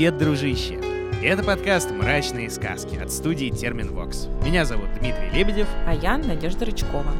Привет, дружище! Это подкаст «Мрачные сказки» от студии Терминвокс. Меня зовут Дмитрий Лебедев. А я Надежда Рычкова.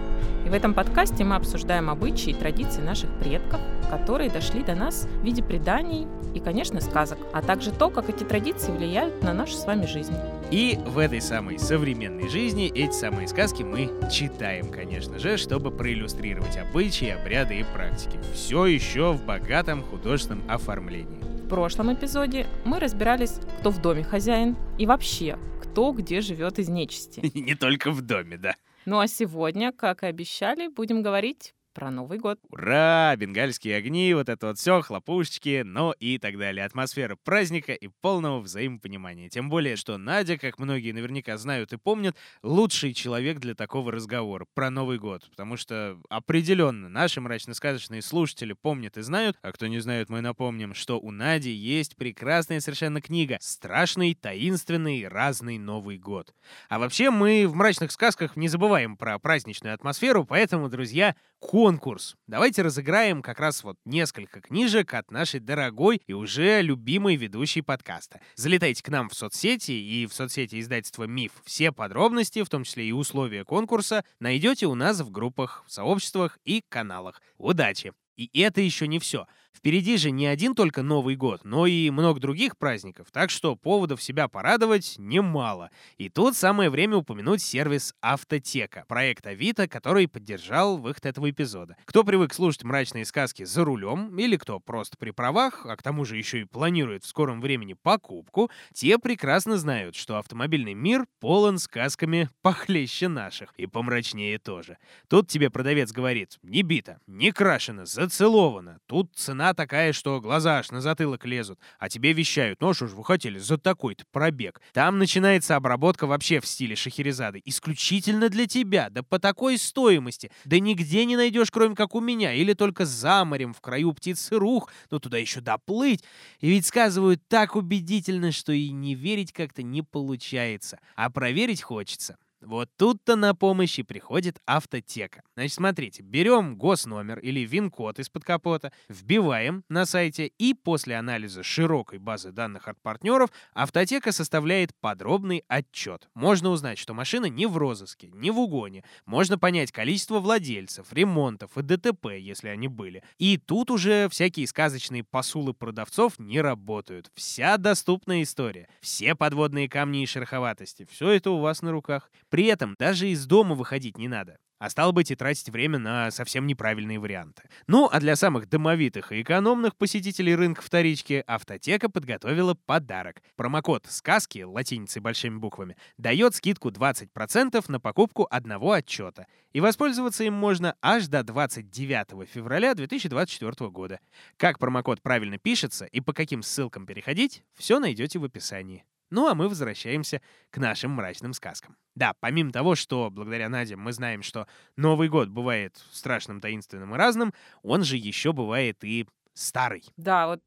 И в этом подкасте мы обсуждаем обычаи и традиции наших предков, которые дошли до нас в виде преданий и, конечно, сказок, а также то, как эти традиции влияют на нашу с вами жизнь. И в этой самой современной жизни эти самые сказки мы читаем, конечно же, чтобы проиллюстрировать обычаи, обряды и практики. Все еще в богатом художественном оформлении прошлом эпизоде мы разбирались, кто в доме хозяин и вообще, кто где живет из нечисти. Не только в доме, да. Ну а сегодня, как и обещали, будем говорить про Новый год. Ура! Бенгальские огни, вот это вот все, хлопушечки, ну и так далее. Атмосфера праздника и полного взаимопонимания. Тем более, что Надя, как многие наверняка знают и помнят, лучший человек для такого разговора про Новый год. Потому что определенно наши мрачно-сказочные слушатели помнят и знают, а кто не знает, мы напомним, что у Нади есть прекрасная совершенно книга «Страшный, таинственный, разный Новый год». А вообще мы в мрачных сказках не забываем про праздничную атмосферу, поэтому, друзья, конкурс. Давайте разыграем как раз вот несколько книжек от нашей дорогой и уже любимой ведущей подкаста. Залетайте к нам в соцсети и в соцсети издательства «Миф». Все подробности, в том числе и условия конкурса, найдете у нас в группах, сообществах и каналах. Удачи! И это еще не все. Впереди же не один только Новый год, но и много других праздников, так что поводов себя порадовать немало. И тут самое время упомянуть сервис Автотека, проект Авито, который поддержал выход этого эпизода. Кто привык слушать мрачные сказки за рулем, или кто просто при правах, а к тому же еще и планирует в скором времени покупку, те прекрасно знают, что автомобильный мир полон сказками похлеще наших, и помрачнее тоже. Тут тебе продавец говорит, не бито, не крашено, зацеловано, тут цена цена такая, что глаза аж на затылок лезут. А тебе вещают, ну что ж вы хотели за такой-то пробег. Там начинается обработка вообще в стиле Шахерезады. Исключительно для тебя, да по такой стоимости. Да нигде не найдешь, кроме как у меня. Или только за морем, в краю птицы рух, но туда еще доплыть. И ведь сказывают так убедительно, что и не верить как-то не получается. А проверить хочется. Вот тут-то на помощь и приходит автотека. Значит, смотрите, берем госномер или ВИН-код из-под капота, вбиваем на сайте и после анализа широкой базы данных от партнеров автотека составляет подробный отчет. Можно узнать, что машина не в розыске, не в угоне. Можно понять количество владельцев, ремонтов и ДТП, если они были. И тут уже всякие сказочные посулы продавцов не работают. Вся доступная история, все подводные камни и шероховатости, все это у вас на руках. При этом даже из дома выходить не надо. А стало быть и тратить время на совсем неправильные варианты. Ну, а для самых домовитых и экономных посетителей рынка вторички Автотека подготовила подарок. Промокод «Сказки» латиницей большими буквами дает скидку 20% на покупку одного отчета. И воспользоваться им можно аж до 29 февраля 2024 года. Как промокод правильно пишется и по каким ссылкам переходить, все найдете в описании. Ну а мы возвращаемся к нашим мрачным сказкам. Да, помимо того, что благодаря Наде мы знаем, что Новый год бывает страшным, таинственным и разным, он же еще бывает и старый. Да, вот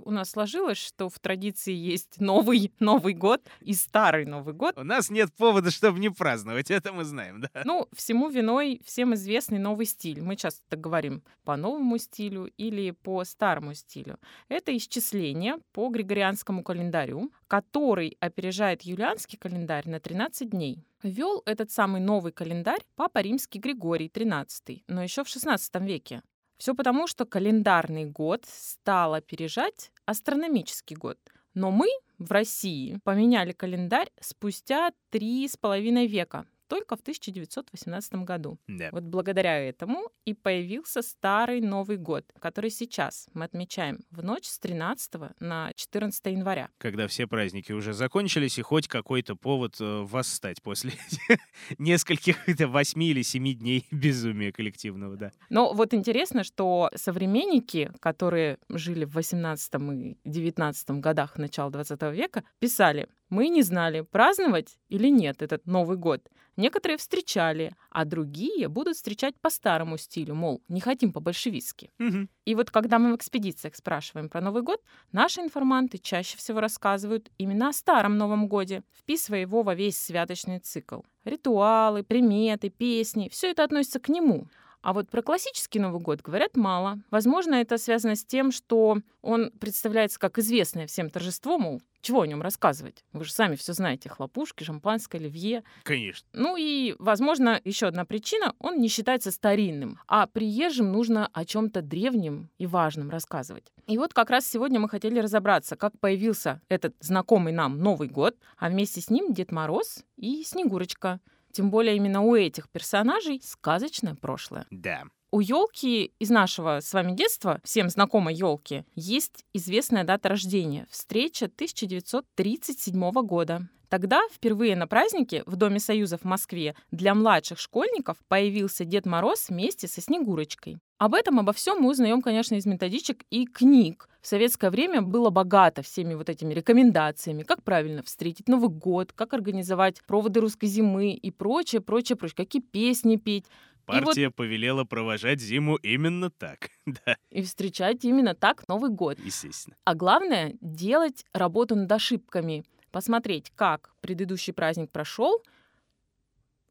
у нас сложилось, что в традиции есть новый Новый год и старый Новый год. У нас нет повода, чтобы не праздновать, это мы знаем, да? Ну, всему виной всем известный новый стиль. Мы часто так говорим по новому стилю или по старому стилю. Это исчисление по григорианскому календарю, который опережает юлианский календарь на 13 дней. Вел этот самый новый календарь Папа Римский Григорий XIII, но еще в XVI веке. Все потому, что календарный год стал опережать астрономический год. Но мы в России поменяли календарь спустя три с половиной века, только в 1918 году. Да. Вот благодаря этому и появился старый Новый год, который сейчас мы отмечаем в ночь с 13 на 14 января. Когда все праздники уже закончились, и хоть какой-то повод э, восстать после нескольких, восьми или семи дней безумия коллективного, да. Но вот интересно, что современники, которые жили в 18 и 19 годах начала 20 века, писали, мы не знали, праздновать или нет этот Новый год. Некоторые встречали, а другие будут встречать по старому стилю, мол, не хотим по-большевистски. Мгм. И вот когда мы в экспедициях спрашиваем про Новый год, наши информанты чаще всего рассказывают именно о старом Новом годе, вписывая его во весь святочный цикл. Ритуалы, приметы, песни — все это относится к нему. А вот про классический Новый год говорят мало. Возможно, это связано с тем, что он представляется как известное всем торжество, мол, чего о нем рассказывать? Вы же сами все знаете. Хлопушки, шампанское, оливье. Конечно. Ну и, возможно, еще одна причина. Он не считается старинным, а приезжим нужно о чем-то древнем и важном рассказывать. И вот как раз сегодня мы хотели разобраться, как появился этот знакомый нам Новый год, а вместе с ним Дед Мороз и Снегурочка. Тем более именно у этих персонажей сказочное прошлое. Да. У елки из нашего с вами детства, всем знакомой елки, есть известная дата рождения. Встреча 1937 года. Тогда впервые на празднике в Доме Союза в Москве для младших школьников появился Дед Мороз вместе со Снегурочкой. Об этом, обо всем мы узнаем, конечно, из методичек и книг. В советское время было богато всеми вот этими рекомендациями, как правильно встретить Новый год, как организовать проводы русской зимы и прочее, прочее, прочее, какие песни петь. Партия вот... повелела провожать зиму именно так. да. И встречать именно так Новый год. Естественно. А главное — делать работу над ошибками. Посмотреть, как предыдущий праздник прошел,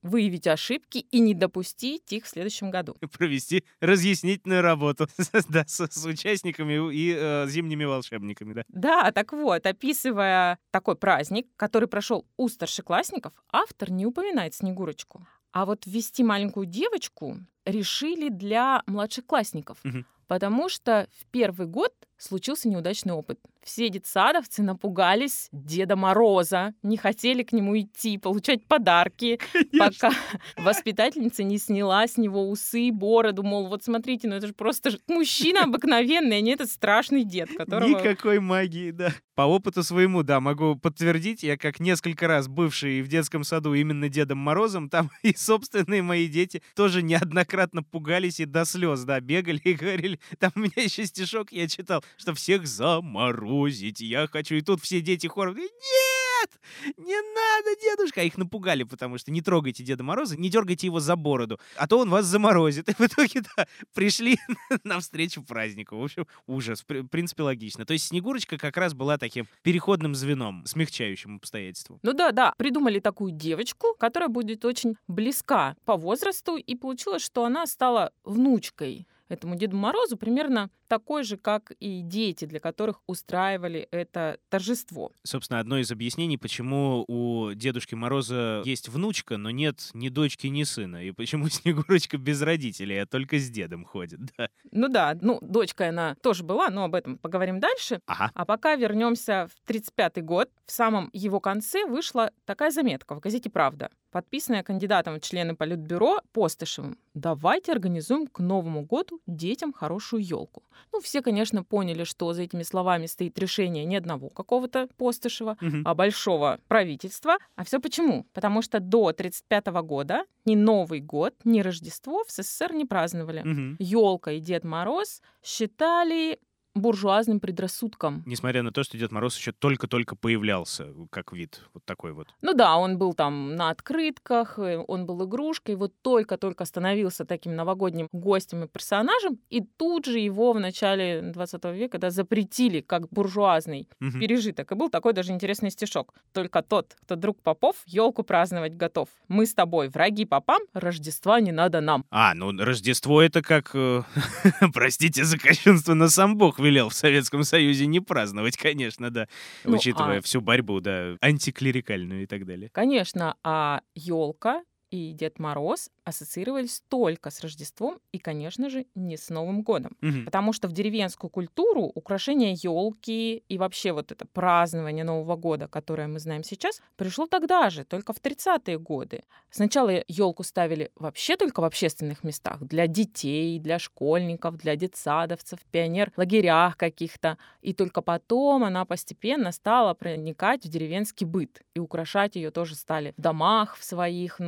выявить ошибки и не допустить их в следующем году. Провести разъяснительную работу да, с, с участниками и э, зимними волшебниками. Да? да, так вот, описывая такой праздник, который прошел у старшеклассников, автор не упоминает Снегурочку. А вот ввести маленькую девочку решили для младших классников, угу. потому что в первый год случился неудачный опыт. Все детсадовцы напугались Деда Мороза, не хотели к нему идти, получать подарки, Конечно. пока воспитательница не сняла с него усы и бороду, мол, вот смотрите, ну это же просто мужчина обыкновенный, а не этот страшный дед, которого... Никакой магии, да. По опыту своему, да, могу подтвердить, я как несколько раз бывший в детском саду именно Дедом Морозом, там и собственные мои дети тоже неоднократно пугались и до слез, да, бегали и говорили, там у меня еще стишок я читал, что всех заморозить я хочу. И тут все дети хором, нет, не надо, дедушка. А их напугали, потому что не трогайте Деда Мороза, не дергайте его за бороду, а то он вас заморозит. И в итоге, да, пришли навстречу празднику. В общем, ужас. В принципе, логично. То есть Снегурочка как раз была таким переходным звеном, смягчающим обстоятельству. Ну да, да. Придумали такую девочку, которая будет очень близка по возрасту, и получилось, что она стала внучкой этому Деду Морозу примерно такой же, как и дети, для которых устраивали это торжество. Собственно, одно из объяснений, почему у Дедушки Мороза есть внучка, но нет ни дочки, ни сына, и почему Снегурочка без родителей, а только с дедом ходит, да. Ну да, ну, дочка она тоже была, но об этом поговорим дальше. Ага. А пока вернемся в 35 год. В самом его конце вышла такая заметка в газете «Правда», подписанная кандидатом в члены Политбюро Постышевым. Давайте организуем к Новому году детям хорошую елку. Ну, все, конечно, поняли, что за этими словами стоит решение не одного какого-то Постышева, угу. а большого правительства. А все почему? Потому что до 1935 года ни Новый год, ни Рождество в СССР не праздновали. Угу. Елка и Дед Мороз считали буржуазным предрассудкам. Несмотря на то, что Дед Мороз еще только-только появлялся как вид, вот такой вот. Ну да, он был там на открытках, э, он был игрушкой, вот только-только становился таким новогодним гостем и персонажем, и тут же его в начале 20 века да, запретили как буржуазный угу. пережиток. И был такой даже интересный стишок. Только тот, кто друг попов, елку праздновать готов. Мы с тобой враги попам, Рождества не надо нам. А, ну Рождество это как, э, простите за кощунство, на сам Бог велел в Советском Союзе не праздновать, конечно, да, ну, учитывая а... всю борьбу, да, антиклерикальную и так далее. Конечно, а елка и Дед Мороз ассоциировались только с Рождеством и, конечно же, не с Новым годом. Угу. Потому что в деревенскую культуру украшение елки и вообще вот это празднование Нового года, которое мы знаем сейчас, пришло тогда же, только в 30-е годы. Сначала елку ставили вообще только в общественных местах, для детей, для школьников, для детсадовцев, пионер-лагерях каких-то. И только потом она постепенно стала проникать в деревенский быт. И украшать ее тоже стали в домах в своих,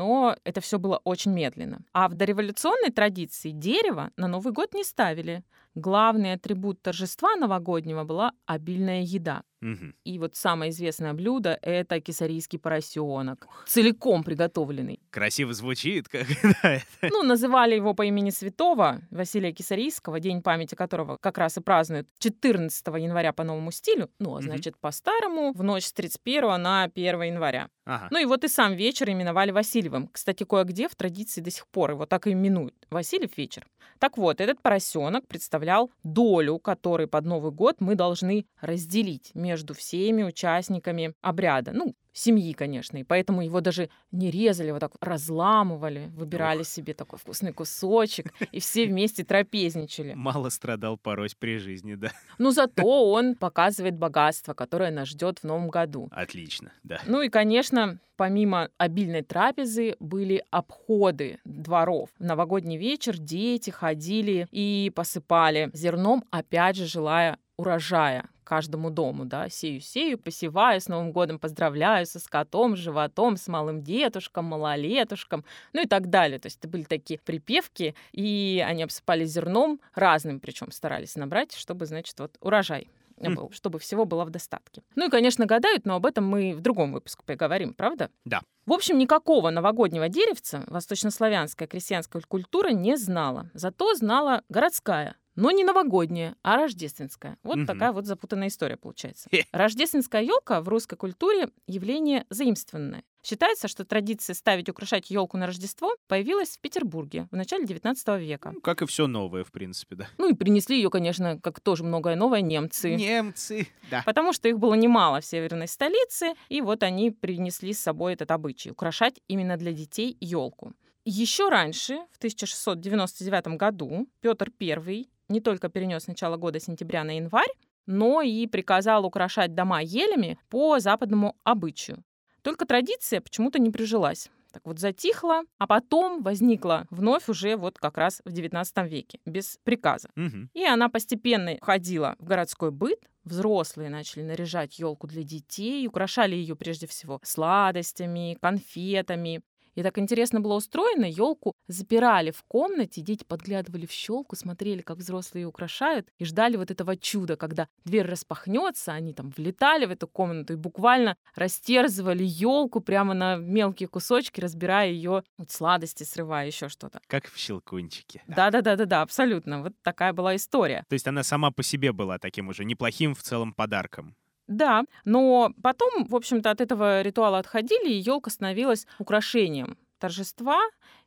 это все было очень медленно. А в дореволюционной традиции дерево на Новый год не ставили. Главный атрибут торжества новогоднего была обильная еда. Мгм. И вот самое известное блюдо — это кесарийский поросенок, целиком приготовленный. Красиво звучит, как. Ну, называли его по имени святого Василия Кисарийского, день памяти которого как раз и празднуют 14 января по новому стилю, ну, а значит, по-старому, в ночь с 31 на 1 января. Ага. Ну и вот и сам вечер именовали Васильевым. Кстати, кое-где в традиции до сих пор его так и именуют. Васильев вечер. Так вот, этот поросенок представлял долю, которую под Новый год мы должны разделить между всеми участниками обряда. Ну, семьи, конечно. И поэтому его даже не резали, вот так разламывали, выбирали себе такой вкусный кусочек, и все вместе трапезничали. Мало страдал порось при жизни, да. Но зато он показывает богатство, которое нас ждет в новом году. Отлично, да. Ну и, конечно, помимо обильной трапезы были обходы дворов. В новогодний вечер дети ходили и посыпали зерном, опять же, желая урожая каждому дому, да, сею-сею, посеваю, с Новым годом поздравляю со скотом, животом, с малым дедушком, малолетушком, ну и так далее. То есть это были такие припевки, и они обсыпали зерном разным, причем старались набрать, чтобы, значит, вот урожай Хм. был, чтобы всего было в достатке. Ну и, конечно, гадают, но об этом мы в другом выпуске поговорим, правда? Да. В общем, никакого новогоднего деревца восточнославянская крестьянская культура не знала. Зато знала городская, но не новогодняя, а рождественская. Вот Мгм. такая вот запутанная история получается. Рождественская елка в русской культуре явление заимствованное. Считается, что традиция ставить украшать елку на Рождество появилась в Петербурге в начале XIX века. Ну, Как и все новое, в принципе, да. Ну и принесли ее, конечно, как тоже многое новое, немцы. Немцы, да. Потому что их было немало в северной столице, и вот они принесли с собой этот обычай украшать именно для детей елку. Еще раньше, в 1699 году, Петр I не только перенес начало года сентября на январь, но и приказал украшать дома елями по западному обычаю. Только традиция почему-то не прижилась. Так вот затихла, а потом возникла вновь уже вот как раз в XIX веке, без приказа. Мгм. И она постепенно входила в городской быт. Взрослые начали наряжать елку для детей, украшали ее прежде всего сладостями, конфетами. И так интересно было устроено, елку запирали в комнате, дети подглядывали в щелку, смотрели, как взрослые ее украшают, и ждали вот этого чуда, когда дверь распахнется, они там влетали в эту комнату и буквально растерзывали елку прямо на мелкие кусочки, разбирая ее вот сладости, срывая еще что-то. Как в щелкунчике. Да, да, да, да, да, абсолютно. Вот такая была история. То есть она сама по себе была таким уже неплохим в целом подарком. Да, но потом, в общем-то, от этого ритуала отходили, и елка становилась украшением торжества,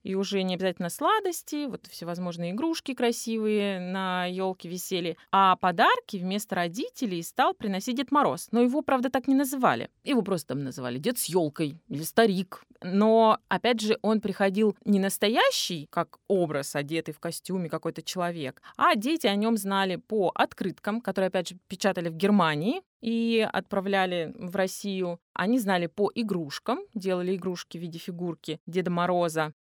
и уже не обязательно сладости, вот всевозможные игрушки красивые на елке висели, а подарки вместо родителей стал приносить Дед Мороз. Но его, правда, так не называли. Его просто там называли Дед с елкой или Старик. Но, опять же, он приходил не настоящий, как образ, одетый в костюме какой-то человек, а дети о нем знали по открыткам, которые, опять же, печатали в Германии, и отправляли в Россию. Они знали по игрушкам, делали игрушки в виде фигурки Деда Мороза.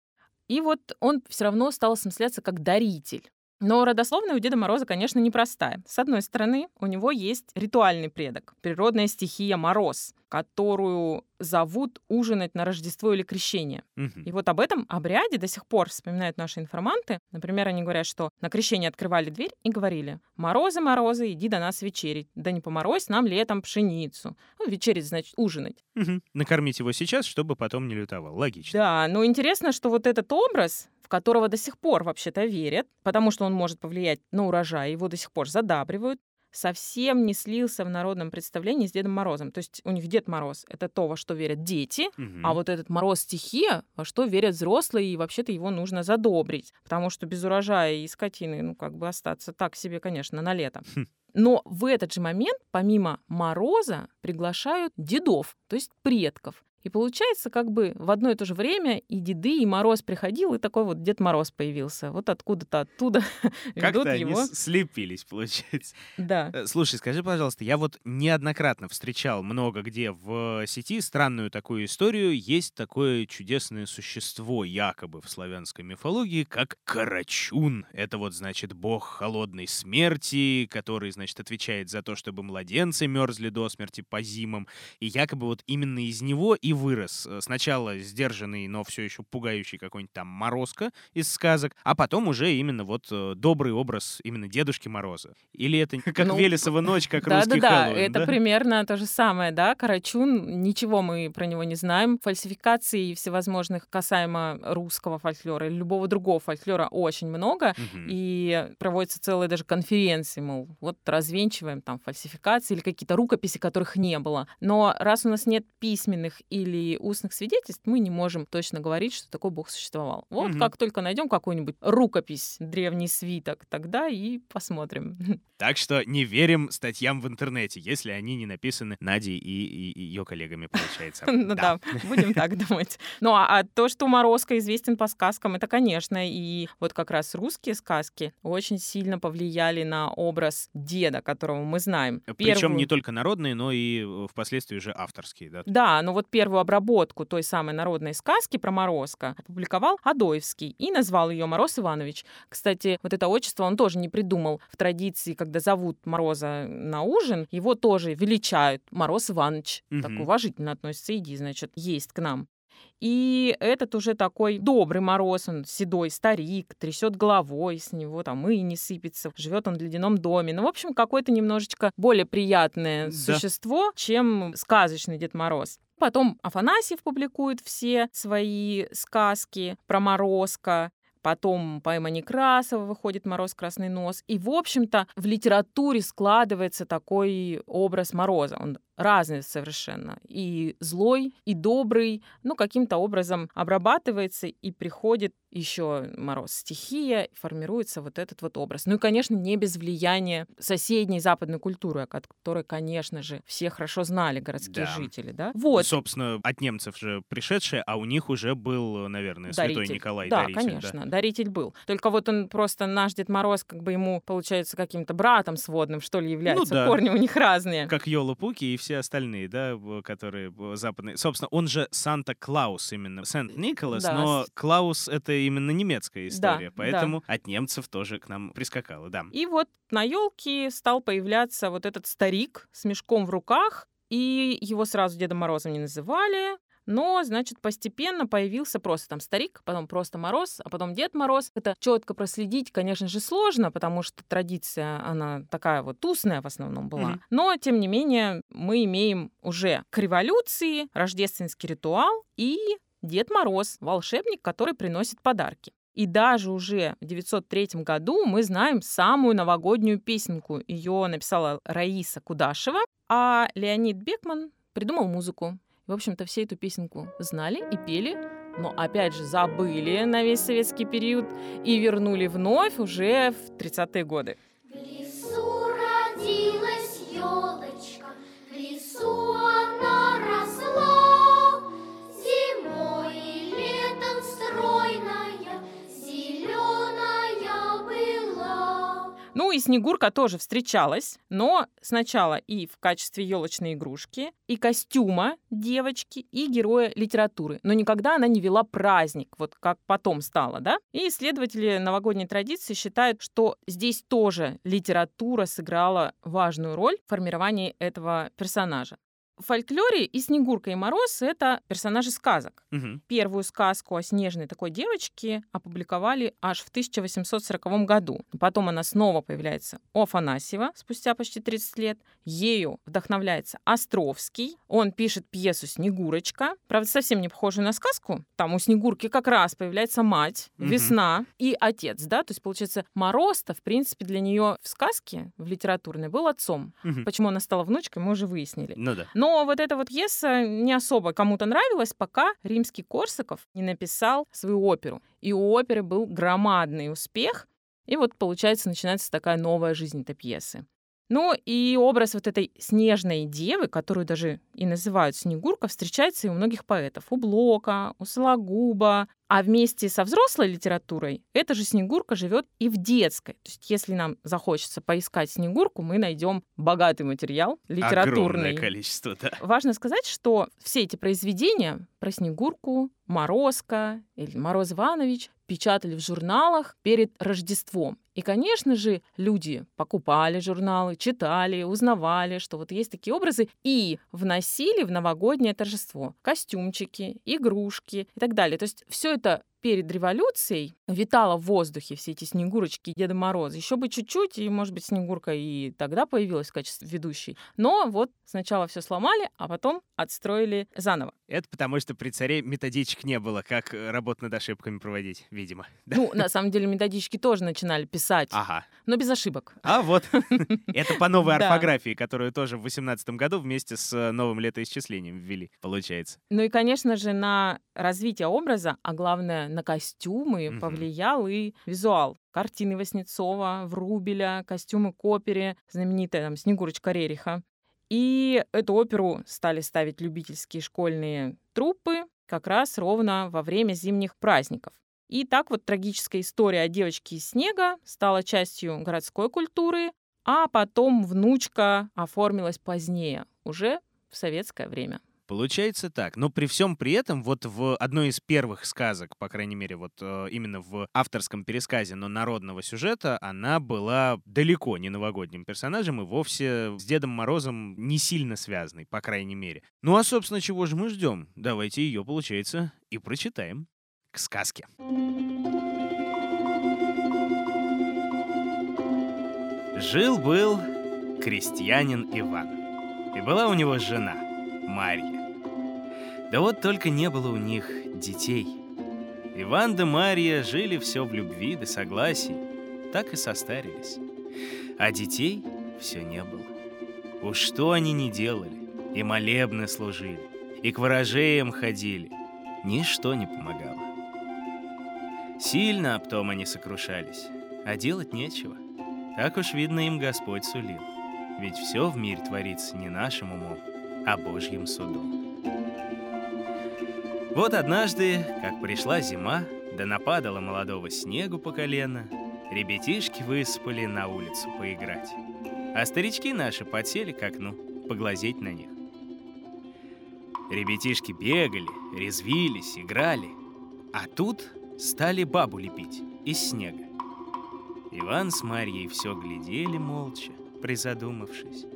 И вот он все равно стал осмысляться как даритель. Но родословная у Деда Мороза, конечно, непростая. С одной стороны, у него есть ритуальный предок, природная стихия Мороз, которую зовут ужинать на Рождество или Крещение. Мгм. И вот об этом обряде до сих пор вспоминают наши информанты. Например, они говорят, что на крещение открывали дверь и говорили «Морозы, морозы, иди до нас вечерить, да не поморозь нам летом пшеницу». Ну, вечерить, значит, ужинать. Мгм. Накормить его сейчас, чтобы потом не лютовал. Логично. Да, но интересно, что вот этот образ, в которого до сих пор вообще-то верят, потому что он может повлиять на урожай, его до сих пор задабривают, совсем не слился в народном представлении с Дедом Морозом. То есть у них Дед Мороз — это то, во что верят дети, Мгм. а вот этот мороз стихия, во что верят взрослые, и вообще-то его нужно задобрить. Потому что без урожая и скотины, ну, как бы остаться так себе, конечно, на лето. Хм. Но в этот же момент, помимо мороза, приглашают дедов, то есть предков. И получается, как бы в одно и то же время и деды, и Мороз приходил, и такой вот Дед Мороз появился. Вот откуда-то оттуда ведут Как-то они его. с- слепились, получается. Да. Э, Слушай, скажи, пожалуйста, я вот неоднократно встречал много где в сети странную такую историю. Есть такое чудесное существо, якобы в славянской мифологии, как Карачун. Это вот, значит, бог холодной смерти, который, значит, отвечает за то, чтобы младенцы мерзли до смерти по зимам. И якобы вот именно из него и вырос. Э, сначала сдержанный, но все еще пугающий какой-нибудь там Морозко из сказок, а потом уже именно вот э, добрый образ именно Дедушки Мороза. Или это как ну, Велесова ночь, как да, русский да, Хэллоуин, да, это да? примерно то же самое, да, Карачун, ничего мы про него не знаем. Фальсификаций всевозможных касаемо русского фольклора или любого другого фольклора очень много, угу. и проводятся целые даже конференции, мол, вот развенчиваем там фальсификации или какие-то рукописи, которых не было. Но раз у нас нет письменных или устных свидетельств, мы не можем точно говорить, что такой бог существовал. Вот угу. как только найдем какую-нибудь рукопись, древний свиток, тогда и посмотрим. Так что не верим статьям в интернете, если они не написаны Надей и, и ее коллегами, получается. Ну да, будем так думать. Ну а, а то, что Морозко известен по сказкам, это, конечно, и вот как раз русские сказки очень сильно повлияли на образ деда, которого мы знаем. Причем не только народные, но и э, впоследствии уже авторские, да? Да, но вот первую обработку той самой народной сказки про Морозко опубликовал Адоевский и назвал ее Мороз Иванович. Кстати, вот это отчество он тоже не придумал в традиции, когда зовут Мороза на ужин, его тоже величают Мороз Иванович. Угу. Так уважительно относится, иди, значит, есть к нам. И этот уже такой добрый мороз, он седой старик, трясет головой, с него там и не сыпется, живет он в ледяном доме. Ну, в общем, какое-то немножечко более приятное да. существо, чем сказочный Дед Мороз. Потом Афанасьев публикует все свои сказки про Морозка. Потом поэма Некрасова выходит «Мороз, красный нос». И, в общем-то, в литературе складывается такой образ Мороза. Он разный совершенно. И злой, и добрый, ну, каким-то образом обрабатывается и приходит еще мороз стихия, формируется вот этот вот образ. Ну и, конечно, не без влияния соседней западной культуры, о которой, конечно же, все хорошо знали городские да. жители, да? Вот. Собственно, от немцев же пришедшие, а у них уже был, наверное, даритель. святой Николай да, даритель. Конечно, да, даритель был. Только вот он просто, наш Дед Мороз, как бы ему, получается, каким-то братом сводным, что ли, является. Ну, да. Корни у них разные. Как Йола Пуки и все все остальные, да, которые западные. Собственно, он же Санта-Клаус именно, Сент-Николас, да. но Клаус — это именно немецкая история, да, поэтому да. от немцев тоже к нам прискакало, да. И вот на елке стал появляться вот этот старик с мешком в руках, и его сразу Дедом Морозом не называли, но, значит, постепенно появился просто там старик, потом просто Мороз, а потом Дед Мороз. Это четко проследить, конечно же, сложно, потому что традиция, она такая вот тусная в основном была. Mm-hmm. Но, тем не менее, мы имеем уже к революции рождественский ритуал и Дед Мороз, волшебник, который приносит подарки. И даже уже в 903 году мы знаем самую новогоднюю песенку. Ее написала Раиса Кудашева, а Леонид Бекман придумал музыку. В общем-то, все эту песенку знали и пели, но опять же забыли на весь советский период и вернули вновь уже в 30-е годы. В лесу родилась елочка, Ну и Снегурка тоже встречалась, но сначала и в качестве елочной игрушки, и костюма девочки, и героя литературы. Но никогда она не вела праздник, вот как потом стало, да? И исследователи новогодней традиции считают, что здесь тоже литература сыграла важную роль в формировании этого персонажа. В фольклоре и Снегурка, и Мороз — это персонажи сказок. Угу. Первую сказку о снежной такой девочке опубликовали аж в 1840 году. Потом она снова появляется у Афанасьева спустя почти 30 лет. Ею вдохновляется Островский. Он пишет пьесу «Снегурочка». Правда, совсем не похожую на сказку. Там у Снегурки как раз появляется мать, угу. весна и отец, да? То есть, получается, Мороз-то, в принципе, для нее в сказке, в литературной, был отцом. Угу. Почему она стала внучкой, мы уже выяснили. Ну да. Но но вот эта вот пьеса не особо кому-то нравилась, пока римский Корсаков не написал свою оперу. И у оперы был громадный успех, и вот, получается, начинается такая новая жизнь этой пьесы. Ну и образ вот этой снежной девы, которую даже и называют Снегурка, встречается и у многих поэтов. У Блока, у Сологуба, А вместе со взрослой литературой эта же Снегурка живет и в детской. То есть, если нам захочется поискать Снегурку, мы найдем богатый материал литературный. Огромное количество, да. Важно сказать, что все эти произведения про Снегурку, Морозко или Мороз Иванович печатали в журналах перед Рождеством. И, конечно же, люди покупали журналы, читали, узнавали, что вот есть такие образы, и вносили в новогоднее торжество костюмчики, игрушки и так далее. То есть все это перед революцией витало в воздухе все эти Снегурочки и Деда Мороза. Еще бы чуть-чуть, и, может быть, Снегурка и тогда появилась в качестве ведущей. Но вот сначала все сломали, а потом отстроили заново. Это потому, что при царе методичек не было, как э, работу над ошибками проводить, видимо. Ну, на самом деле, методички тоже начинали писать, Ага. но без ошибок. А вот, это по новой орфографии, которую тоже в 18 году вместе с э, новым летоисчислением ввели, получается. Ну и, конечно же, на развитие образа, а главное, на костюмы Мгм. повлиял и визуал. Картины Васнецова, Врубеля, костюмы к опере, знаменитая там Снегурочка Рериха. И эту оперу стали ставить любительские школьные труппы как раз ровно во время зимних праздников. И так вот трагическая история о девочке из снега стала частью городской культуры, а потом внучка оформилась позднее, уже в советское время. Получается так. Но при всем при этом, вот в одной из первых сказок, по крайней мере, вот э, именно в авторском пересказе, но народного сюжета, она была далеко не новогодним персонажем и вовсе с Дедом Морозом не сильно связанной, по крайней мере. Ну а, собственно, чего же мы ждем? Давайте ее, получается, и прочитаем. К сказке. Жил-был крестьянин Иван. И была у него жена, Марья. Да вот только не было у них детей. Иван да Марья жили все в любви да согласии, так и состарились. А детей все не было. Уж что они не делали, и молебны служили, и к ворожеям ходили, ничто не помогало. Сильно об том они сокрушались, а делать нечего. Так уж, видно, им Господь сулил. Ведь все в мире творится не нашим умом, а Божьим судом. Вот однажды, как пришла зима, да нападало молодого снегу по колено, ребятишки высыпали на улицу поиграть. А старички наши подсели к окну, поглазеть на них. Ребятишки бегали, резвились, играли. А тут стали бабу лепить из снега. Иван с Марьей все глядели молча, призадумавшись.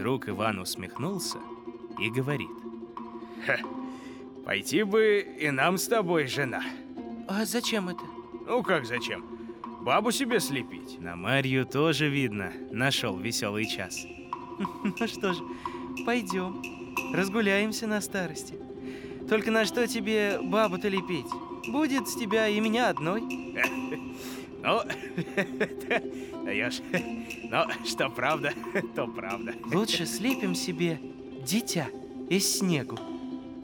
Вдруг Иван усмехнулся и говорит. пойти бы и нам с тобой, жена. А зачем это? Ну как зачем? Бабу себе слепить. На Марью тоже видно, нашел веселый час. Ну что ж, пойдем. Разгуляемся на старости. Только на что тебе бабу-то лепить? Будет с тебя и меня одной. Ну, даешь. Ну, что правда, то правда. Лучше слепим себе дитя из снегу.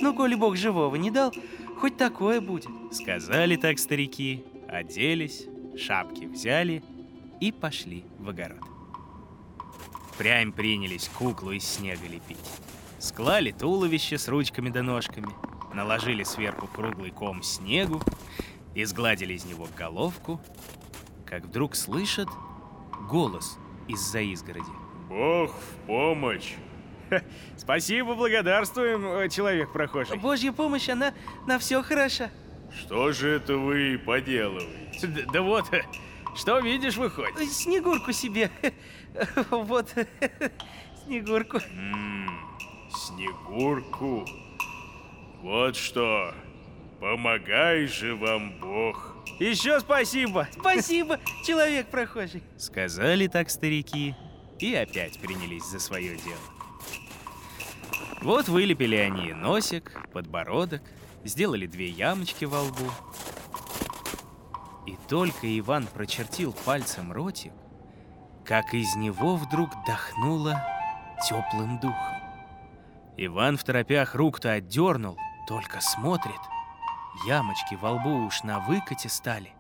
Ну, коли бог живого не дал, хоть такое будет. Сказали так старики, оделись, шапки взяли и пошли в огород. Прям принялись куклу из снега лепить. Склали туловище с ручками да ножками, наложили сверху круглый ком снегу и сгладили из него головку, как вдруг слышат голос из-за изгороди. Бог в помощь. Спасибо, благодарствуем, э, человек прохожий. Божья помощь, она на все хороша. Что же это вы поделываете? Да, да вот, э, что видишь, выходит. Ой, Снегурку себе. Вот, Снегурку. М, Снегурку. Вот что. Помогай же вам Бог. Еще спасибо. Спасибо, человек прохожий. Сказали так старики и опять принялись за свое дело. Вот вылепили они носик, подбородок, сделали две ямочки во лбу. И только Иван прочертил пальцем ротик, как из него вдруг дохнуло теплым духом. Иван в торопях рук-то отдернул, только смотрит. Ямочки во лбу уж на выкате стали.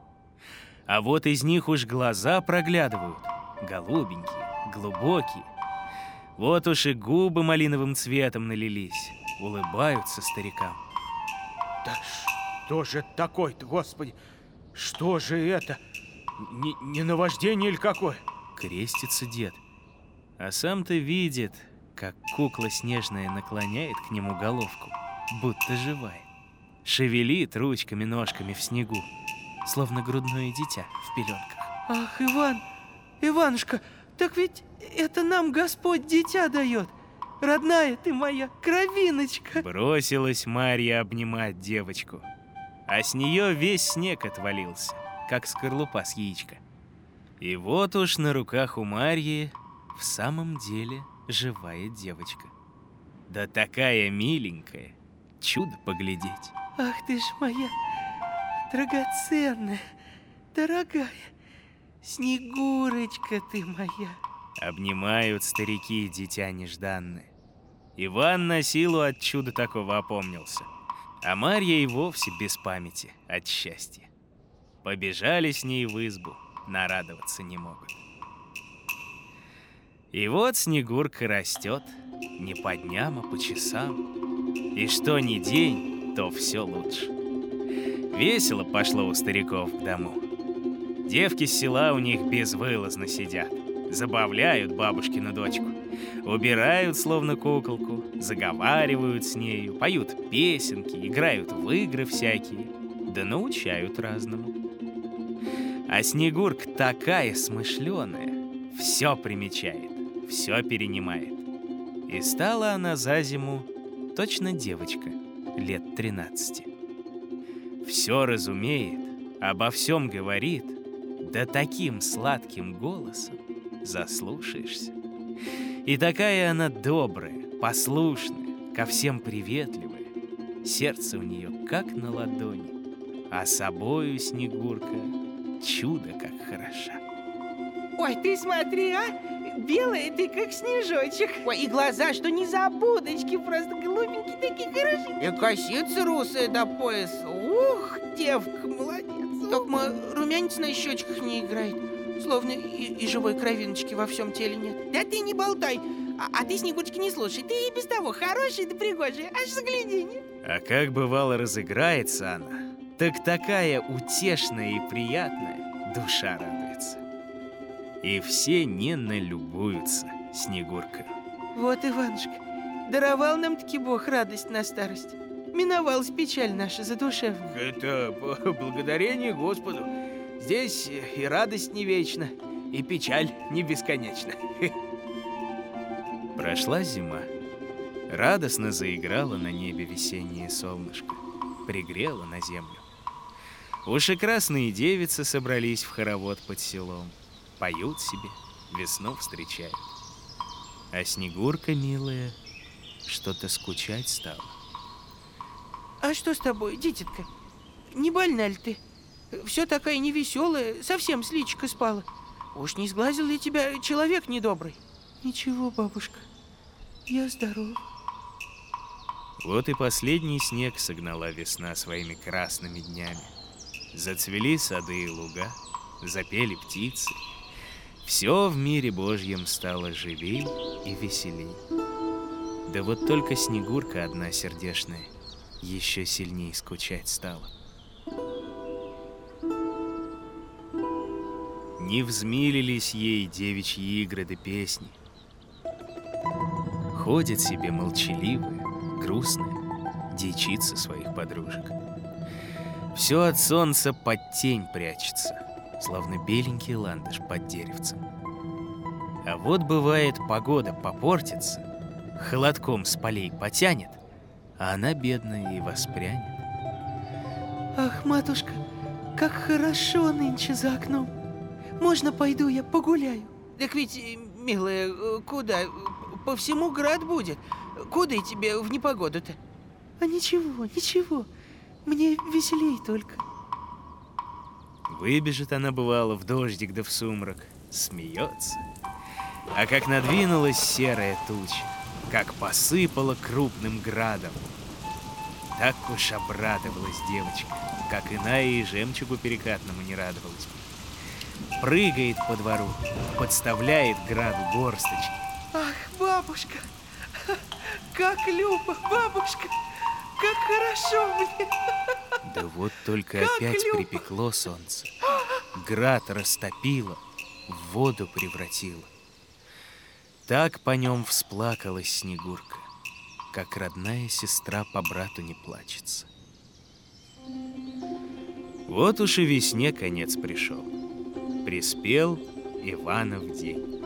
А вот из них уж глаза проглядывают, голубенькие, глубокие. Вот уж и губы малиновым цветом налились, улыбаются старикам. Да Что же это такое-то, господи? Что же это? Не, не наваждение или какое? Крестится дед. А сам-то видит, как кукла снежная наклоняет к нему головку, будто живая. Шевелит ручками-ножками в снегу, словно грудное дитя в пеленках. Ах, Иван, Иванушка, так ведь это нам Господь дитя дает. Родная ты моя, кровиночка. Бросилась Марья обнимать девочку, а с нее весь снег отвалился, как скорлупа с яичка. И вот уж на руках у Марьи в самом деле живая девочка. Да такая миленькая, чудо поглядеть. Ах ты ж моя драгоценная, дорогая, Снегурочка ты моя. Обнимают старики дитя нежданное. Иван на силу от чуда такого опомнился. А Марья и вовсе без памяти от счастья. Побежали с ней в избу, нарадоваться не могут. И вот Снегурка растет, не по дням, а по часам. И что ни день, то все лучше. Весело пошло у стариков к дому. Девки с села у них безвылазно сидят. Забавляют бабушкину дочку. Убирают, словно куколку, заговаривают с нею, поют песенки, играют в игры всякие, да научают разному. А Снегурка такая смышленая, все примечает, все перенимает. И стала она за зиму точно девочка, лет 13. Все разумеет, обо всем говорит, да таким сладким голосом заслушаешься. И такая она добрая, послушная, ко всем приветливая. Сердце у нее как на ладони, а собою Снегурка чудо как хороша. Ой, ты смотри, а! Белая ты, как снежочек. Ой, и глаза, что не забудочки, просто голубенькие такие хорошие. И косица русая до пояса. Ух, девка, молодец. Только румянец на щечках не играет. Словно и, и живой кровиночки во всем теле нет. Да ты не болтай. А, а ты, Снегурочка, не слушай. Ты и без того хороший да пригожий. Аж загляденье. А как бывало разыграется она, так такая утешная и приятная, душа радуется. И все не налюбуются Снегуркой. Вот, Иванушка, даровал нам таки Бог радость на старость. Миновалась печаль наша задушевная. Это благодарение Господу. Здесь и радость не вечна, и печаль не бесконечна. Прошла зима. Радостно заиграло на небе весеннее солнышко. Пригрело на землю. Уж и красные девицы собрались в хоровод под селом. Поют себе, весну встречают. А Снегурка, милая, что-то скучать стала. А что с тобой, дитятка? Не больна ли ты? Все такая невеселая, совсем с личика спала. Уж не сглазил ли тебя человек недобрый? Ничего, бабушка, я здоров. Вот и последний снег согнала весна своими красными днями. Зацвели сады и луга, запели птицы. Все в мире Божьем стало живей и веселей. Да вот только Снегурка одна сердешная еще сильнее скучать стала. Не взмилились ей девичьи игры да песни. Ходит себе молчаливая, грустная, дичится своих подружек. Все от солнца под тень прячется, словно беленький ландыш под деревцем. А вот бывает погода попортится, холодком с полей потянет, а она бедная и воспрянет. Ах, матушка, как хорошо нынче за окном. Можно пойду я погуляю? Так ведь, э, милая, э, куда? По всему град будет. Куда тебе в непогоду-то? А ничего, ничего. Мне веселей только. Выбежит она, бывало, в дождик да в сумрак, смеется. А как надвинулась серая туча, как посыпала крупным градом. Так уж обрадовалась девочка, как иная и жемчугу перекатному не радовалась. Прыгает по двору, подставляет граду горсточки. Ах, бабушка, как любо, бабушка, как хорошо мне. Да вот только Как опять любо. припекло солнце. Град растопило, в воду превратило. Так по нем всплакалась Снегурка, как родная сестра по брату не плачется. Вот уж и весне конец пришел. Приспел Иванов день.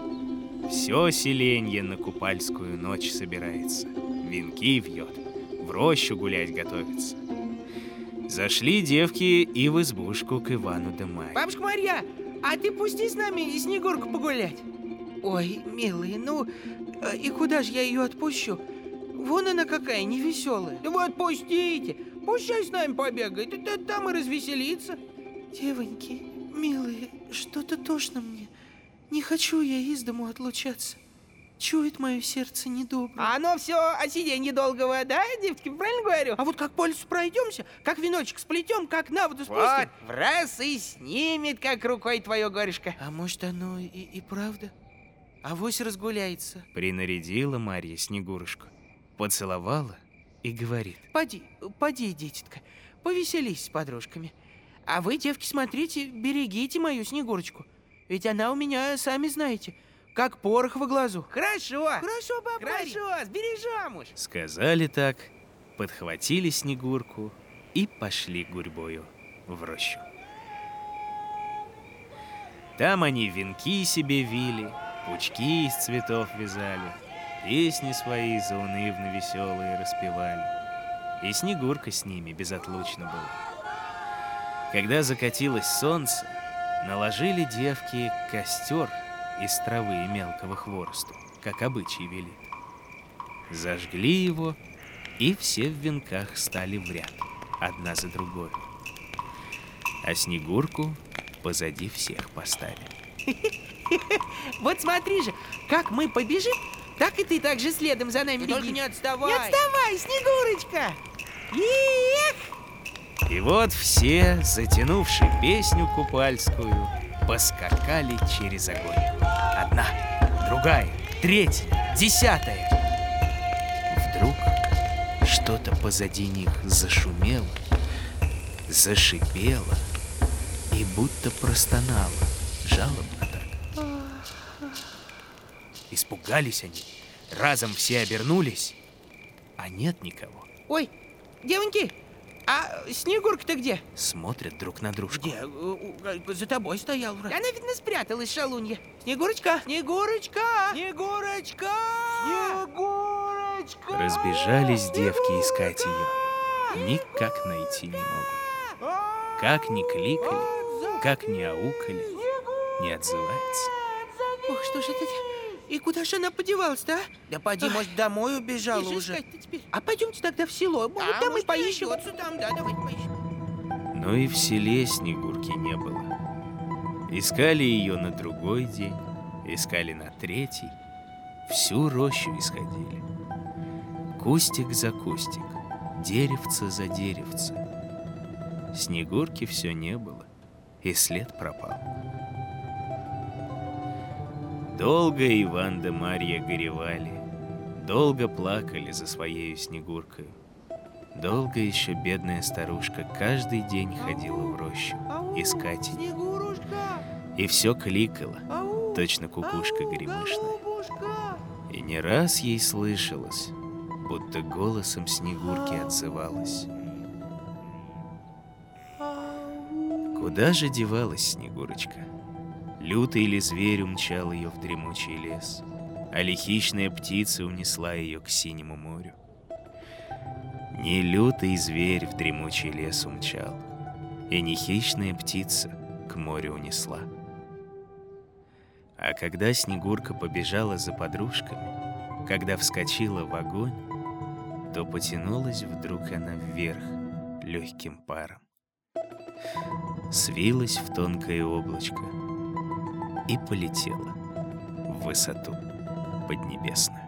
Все селенье на купальскую ночь собирается, венки вьет, в рощу гулять готовится. Зашли девки и в избушку к Ивану Марье. Бабушка Марья, а ты пусти с нами Снегурку погулять. Ой, милые, ну, э, и куда же я ее отпущу? Вон она какая невеселая. Да вы отпустите. Пущай с нами побегает, да там и развеселится. Девоньки, милые, что-то тошно мне. Не хочу я из дому отлучаться. Чует мое сердце недоброе. А оно все о сиденье долгого, да, девки, правильно говорю? А вот как по лесу пройдемся, как веночек сплетем, как на воду спустим. Вот, в раз и снимет, как рукой твое горюшко. А может, оно и, и правда? Авось разгуляется. Принарядила Марья Снегурушку, поцеловала и говорит. Поди, поди, дитятка, повеселись с подружками. А вы, девки, смотрите, берегите мою Снегурочку. Ведь она у меня, сами знаете, как порох во глазу. Хорошо. Хорошо, баба. Хорошо, сбережем уж. Сказали так, подхватили Снегурку и пошли гурьбою в рощу. Там они венки себе вили, пучки из цветов вязали, песни свои заунывно веселые распевали. И Снегурка с ними безотлучно была. Когда закатилось солнце, наложили девки костер из травы и мелкого хворосту, как обычай велит. Зажгли его, и все в венках стали в ряд, одна за другой. А Снегурку позади всех поставили. Вот смотри же, как мы побежим, так и ты так же следом за нами беги. не отставай. Не отставай, Снегурочка. Эх! И вот все, затянувши песню купальскую, поскакали через огонь. Одна, другая, третья, десятая. Вдруг что-то позади них зашумело, зашипело и будто простонало, жалобно так. Испугались они, разом все обернулись, а нет никого. Ой, девоньки, а Снегурка-то где? Смотрят друг на дружку. Где? Э, За тобой стоял. Она, видно, спряталась, шалунья. Снегурочка! Снегурочка! Снегурочка! Снегурочка! Разбежались девки искать ее. Никак найти не могут. Как ни кликали, как ни аукали, не отзывается. Ох, что ж это... И куда же она подевалась-то, а? Да поди, может, домой убежала уже. А пойдемте тогда в село. Вот А, там и может, поищем. найдется там, да, давайте поищем. Но и в селе Снегурки не было. Искали ее на другой день, искали на третий, всю рощу исходили. Кустик за кустик, деревце за деревце. Снегурки все не было, и след пропал. Долго Иван да Марья горевали, долго плакали за своею Снегуркою. Долго еще бедная старушка каждый день ходила в рощу искать ее. И все кликала, точно кукушка гремышная. И не раз ей слышалось, будто голосом Снегурки отзывалась. Куда же девалась Снегурочка? Лютый ли зверь умчал ее в дремучий лес, а ли хищная птица унесла ее к синему морю? Не лютый зверь в дремучий лес умчал, и не хищная птица к морю унесла. А когда Снегурка побежала за подружками, когда вскочила в огонь, то потянулась вдруг она вверх легким паром. Свилась в тонкое облачко и полетела в высоту поднебесную.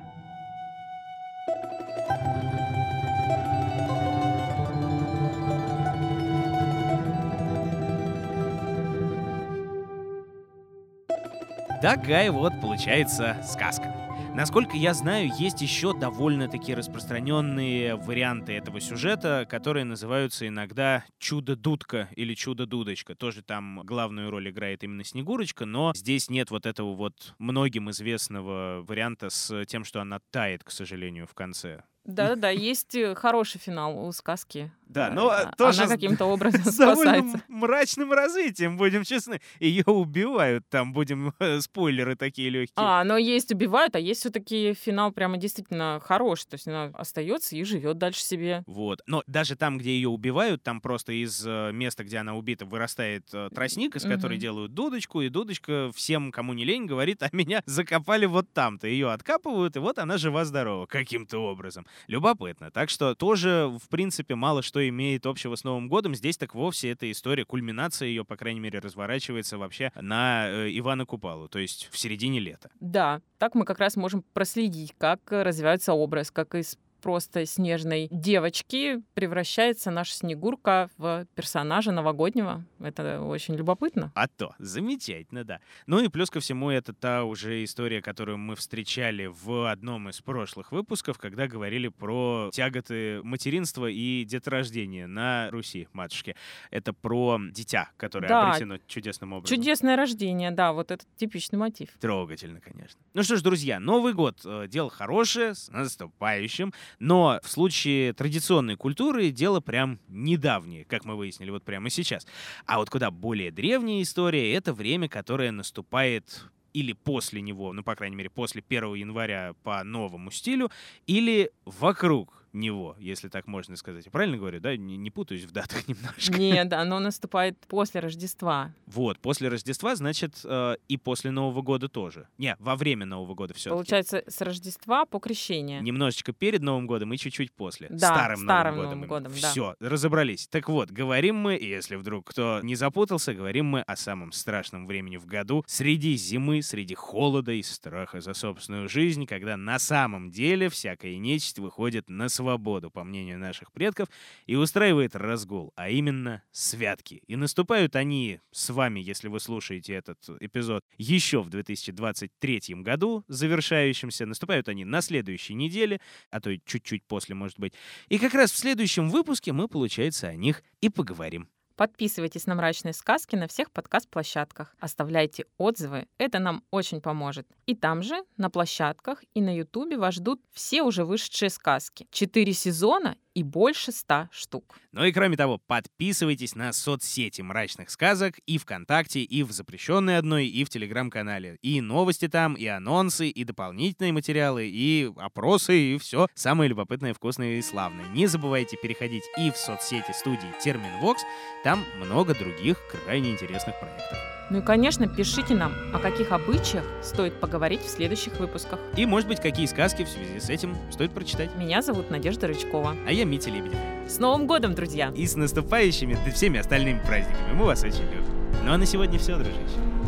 Такая вот получается сказка. Насколько я знаю, есть еще довольно-таки распространенные варианты этого сюжета, которые называются иногда «Чудо-дудка» или «Чудо-дудочка». Тоже там главную роль играет именно Снегурочка, но здесь нет вот этого вот многим известного варианта с тем, что она тает, к сожалению, в конце. Да-да-да, есть э, хороший финал у сказки. Да, Э, но а- тоже Она каким-то образом с довольно мрачным развитием, будем честны. Ее убивают, там будем спойлеры такие легкие. А, но есть убивают, а есть все-таки финал прямо действительно хороший. То есть она остается и живет дальше себе. Вот. Но даже там, где ее убивают, там просто из э, места, где она убита, вырастает э, тростник, из которой Мгм. делают дудочку, и дудочка всем, кому не лень, говорит, а меня закопали вот там-то. Ее откапывают, и вот она жива-здорова каким-то образом. Любопытно. Так что тоже, в принципе, мало что имеет общего с Новым годом. Здесь так вовсе эта история, кульминация ее, по крайней мере, разворачивается вообще на э, Ивана Купалу, то есть в середине лета. Да, так мы как раз можем проследить, как э, развивается образ, как из просто снежной девочки превращается наша Снегурка в персонажа новогоднего. Это очень любопытно. А то, замечательно, да. Ну и плюс ко всему, это та уже история, которую мы встречали в одном из прошлых выпусков, когда говорили про тяготы материнства и деторождения на Руси, матушке. Это про дитя, которое Да. обретено чудесным образом. Чудесное рождение, да, вот этот типичный мотив. Трогательно, конечно. Ну что ж, друзья, Новый год э, дело хорошее, с наступающим, но в случае традиционной культуры дело прям недавнее, как мы выяснили вот прямо сейчас. А вот куда более древняя история — это время, которое наступает или после него, ну, по крайней мере, после 1 января по новому стилю, или вокруг него, если так можно сказать. Я правильно говорю, да? Не, не путаюсь в датах немножко. Нет, оно наступает после Рождества. Вот, после Рождества, значит, э, и после Нового года тоже. Не, во время Нового года все Получается, с Рождества по крещение. Немножечко перед Новым годом и чуть-чуть после. Да, старым, старым Новым Новым годом. годом, да. Все, разобрались. Так вот, говорим мы, если вдруг кто не запутался, говорим мы о самом страшном времени в году, среди зимы, среди холода и страха за собственную жизнь, когда на самом деле всякая нечисть выходит на свободу, по мнению наших предков, и устраивает разгул, а именно святки. И наступают они с вами, если вы слушаете этот эпизод, еще в 2023 году, завершающемся. Наступают они на следующей неделе, а то и чуть-чуть после, может быть. И как раз в следующем выпуске мы, получается, о них и поговорим. Подписывайтесь на «Мрачные сказки» на всех подкаст-площадках. Оставляйте отзывы, это нам очень поможет. И там же, на площадках и на Ютубе вас ждут все уже вышедшие сказки. Четыре сезона и больше ста штук. Ну и кроме того, подписывайтесь на соцсети «Мрачных сказок» и ВКонтакте, и в запрещенной одной, и в Телеграм-канале. И новости там, и анонсы, и дополнительные материалы, и опросы, и все самое любопытное, вкусное и славное. Не забывайте переходить и в соцсети студии Терминвокс, там много других крайне интересных проектов. Ну и, конечно, пишите нам, о каких обычаях стоит поговорить в следующих выпусках. И, может быть, какие сказки в связи с этим стоит прочитать. Меня зовут Надежда Рычкова. А я Митя Лебедев. С Новым годом, друзья! И с наступающими, да всеми остальными праздниками. Мы вас очень любим. Ну а на сегодня все, дружище.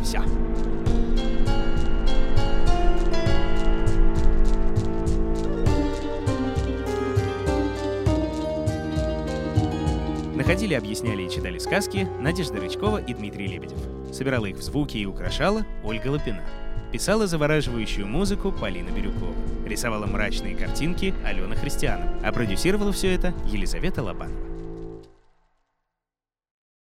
Все. Находили, объясняли и читали сказки Надежда Рычкова и Дмитрий Лебедев. Собирала их в звуки и украшала Ольга Лапина. Писала завораживающую музыку Полина Бирюкова. Рисовала мрачные картинки Алена Христианова. А продюсировала все это Елизавета Лобанова.